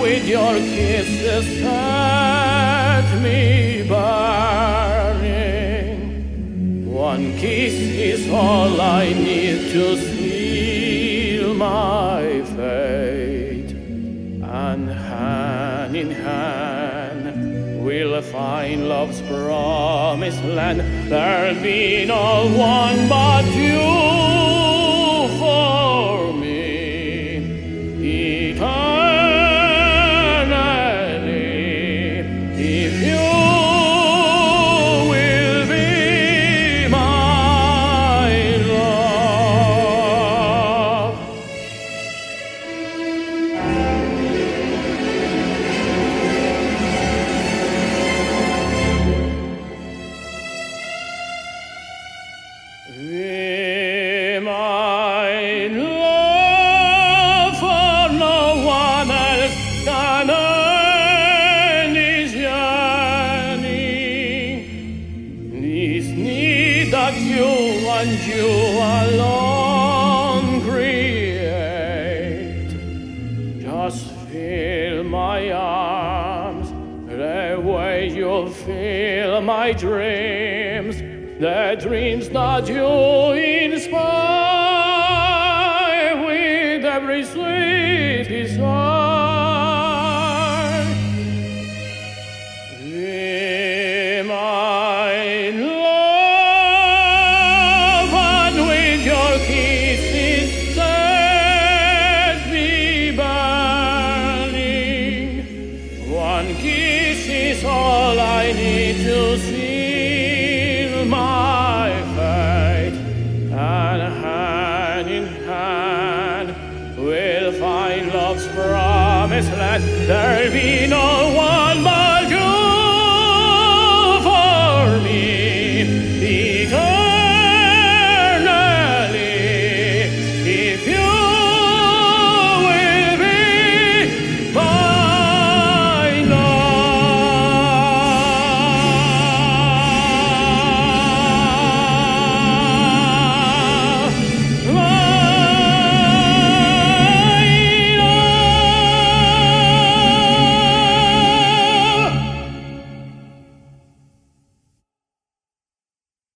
with your kisses set me burning. One kiss is all I need to seal my fate, and hand in hand we'll find love's promised land. There'll be no one but you and you alone create. Just feel my arms, the way you feel my dreams, the dreams that you inspire with every sweet desire. My and hand in hand we'll find love's promised land. There'll be no one